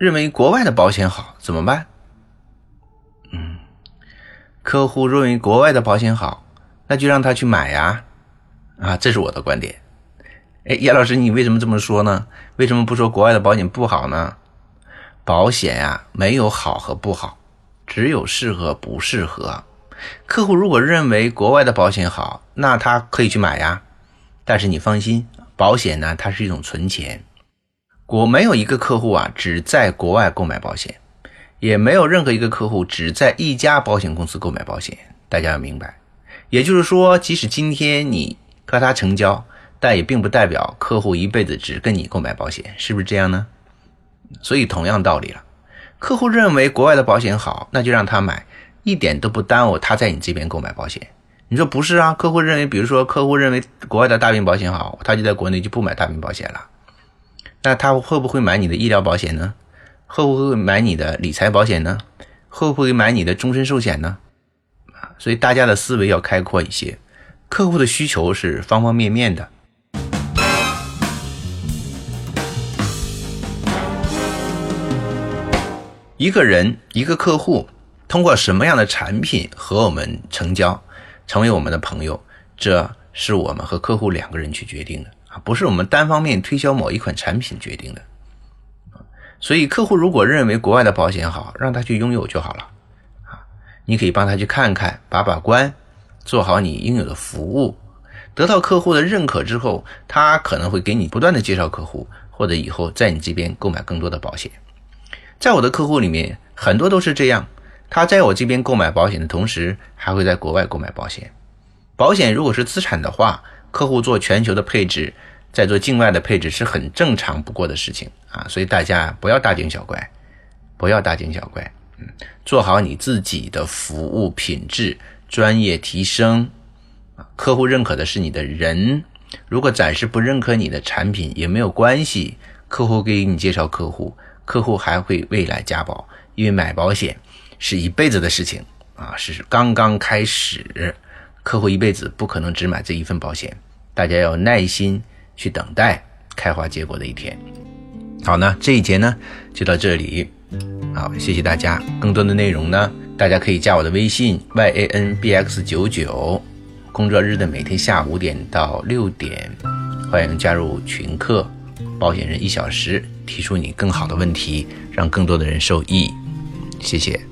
认为国外的保险好，怎么办？嗯，客户认为国外的保险好，那就让他去买呀。啊，这是我的观点。哎，叶老师，你为什么这么说呢？为什么不说国外的保险不好呢？保险呀，没有好和不好，只有适合不适合。客户如果认为国外的保险好，那他可以去买呀。但是你放心，保险呢，它是一种存钱。我没有一个客户啊，只在国外购买保险，也没有任何一个客户只在一家保险公司购买保险。大家要明白，也就是说，即使今天你和他成交，但也并不代表客户一辈子只跟你购买保险，是不是这样呢？所以同样道理了，客户认为国外的保险好，那就让他买，一点都不耽误他在你这边购买保险。你说不是啊？客户认为，比如说客户认为国外的大病保险好，他就在国内就不买大病保险了。那他会不会买你的医疗保险呢？会不会买你的理财保险呢？会不会买你的终身寿险呢？啊，所以大家的思维要开阔一些，客户的需求是方方面面的。一个人，一个客户，通过什么样的产品和我们成交，成为我们的朋友，这是我们和客户两个人去决定的。不是我们单方面推销某一款产品决定的，所以客户如果认为国外的保险好，让他去拥有就好了，啊，你可以帮他去看看，把把关，做好你应有的服务，得到客户的认可之后，他可能会给你不断的介绍客户，或者以后在你这边购买更多的保险。在我的客户里面，很多都是这样，他在我这边购买保险的同时，还会在国外购买保险。保险如果是资产的话。客户做全球的配置，在做境外的配置是很正常不过的事情啊，所以大家不要大惊小怪，不要大惊小怪，嗯，做好你自己的服务品质，专业提升啊，客户认可的是你的人，如果暂时不认可你的产品也没有关系，客户给你介绍客户，客户还会未来加保，因为买保险是一辈子的事情啊，是刚刚开始。客户一辈子不可能只买这一份保险，大家要耐心去等待开花结果的一天。好呢，这一节呢就到这里，好，谢谢大家。更多的内容呢，大家可以加我的微信 y a n b x 九九，工作日的每天下午五点到六点，欢迎加入群课，保险人一小时，提出你更好的问题，让更多的人受益。谢谢。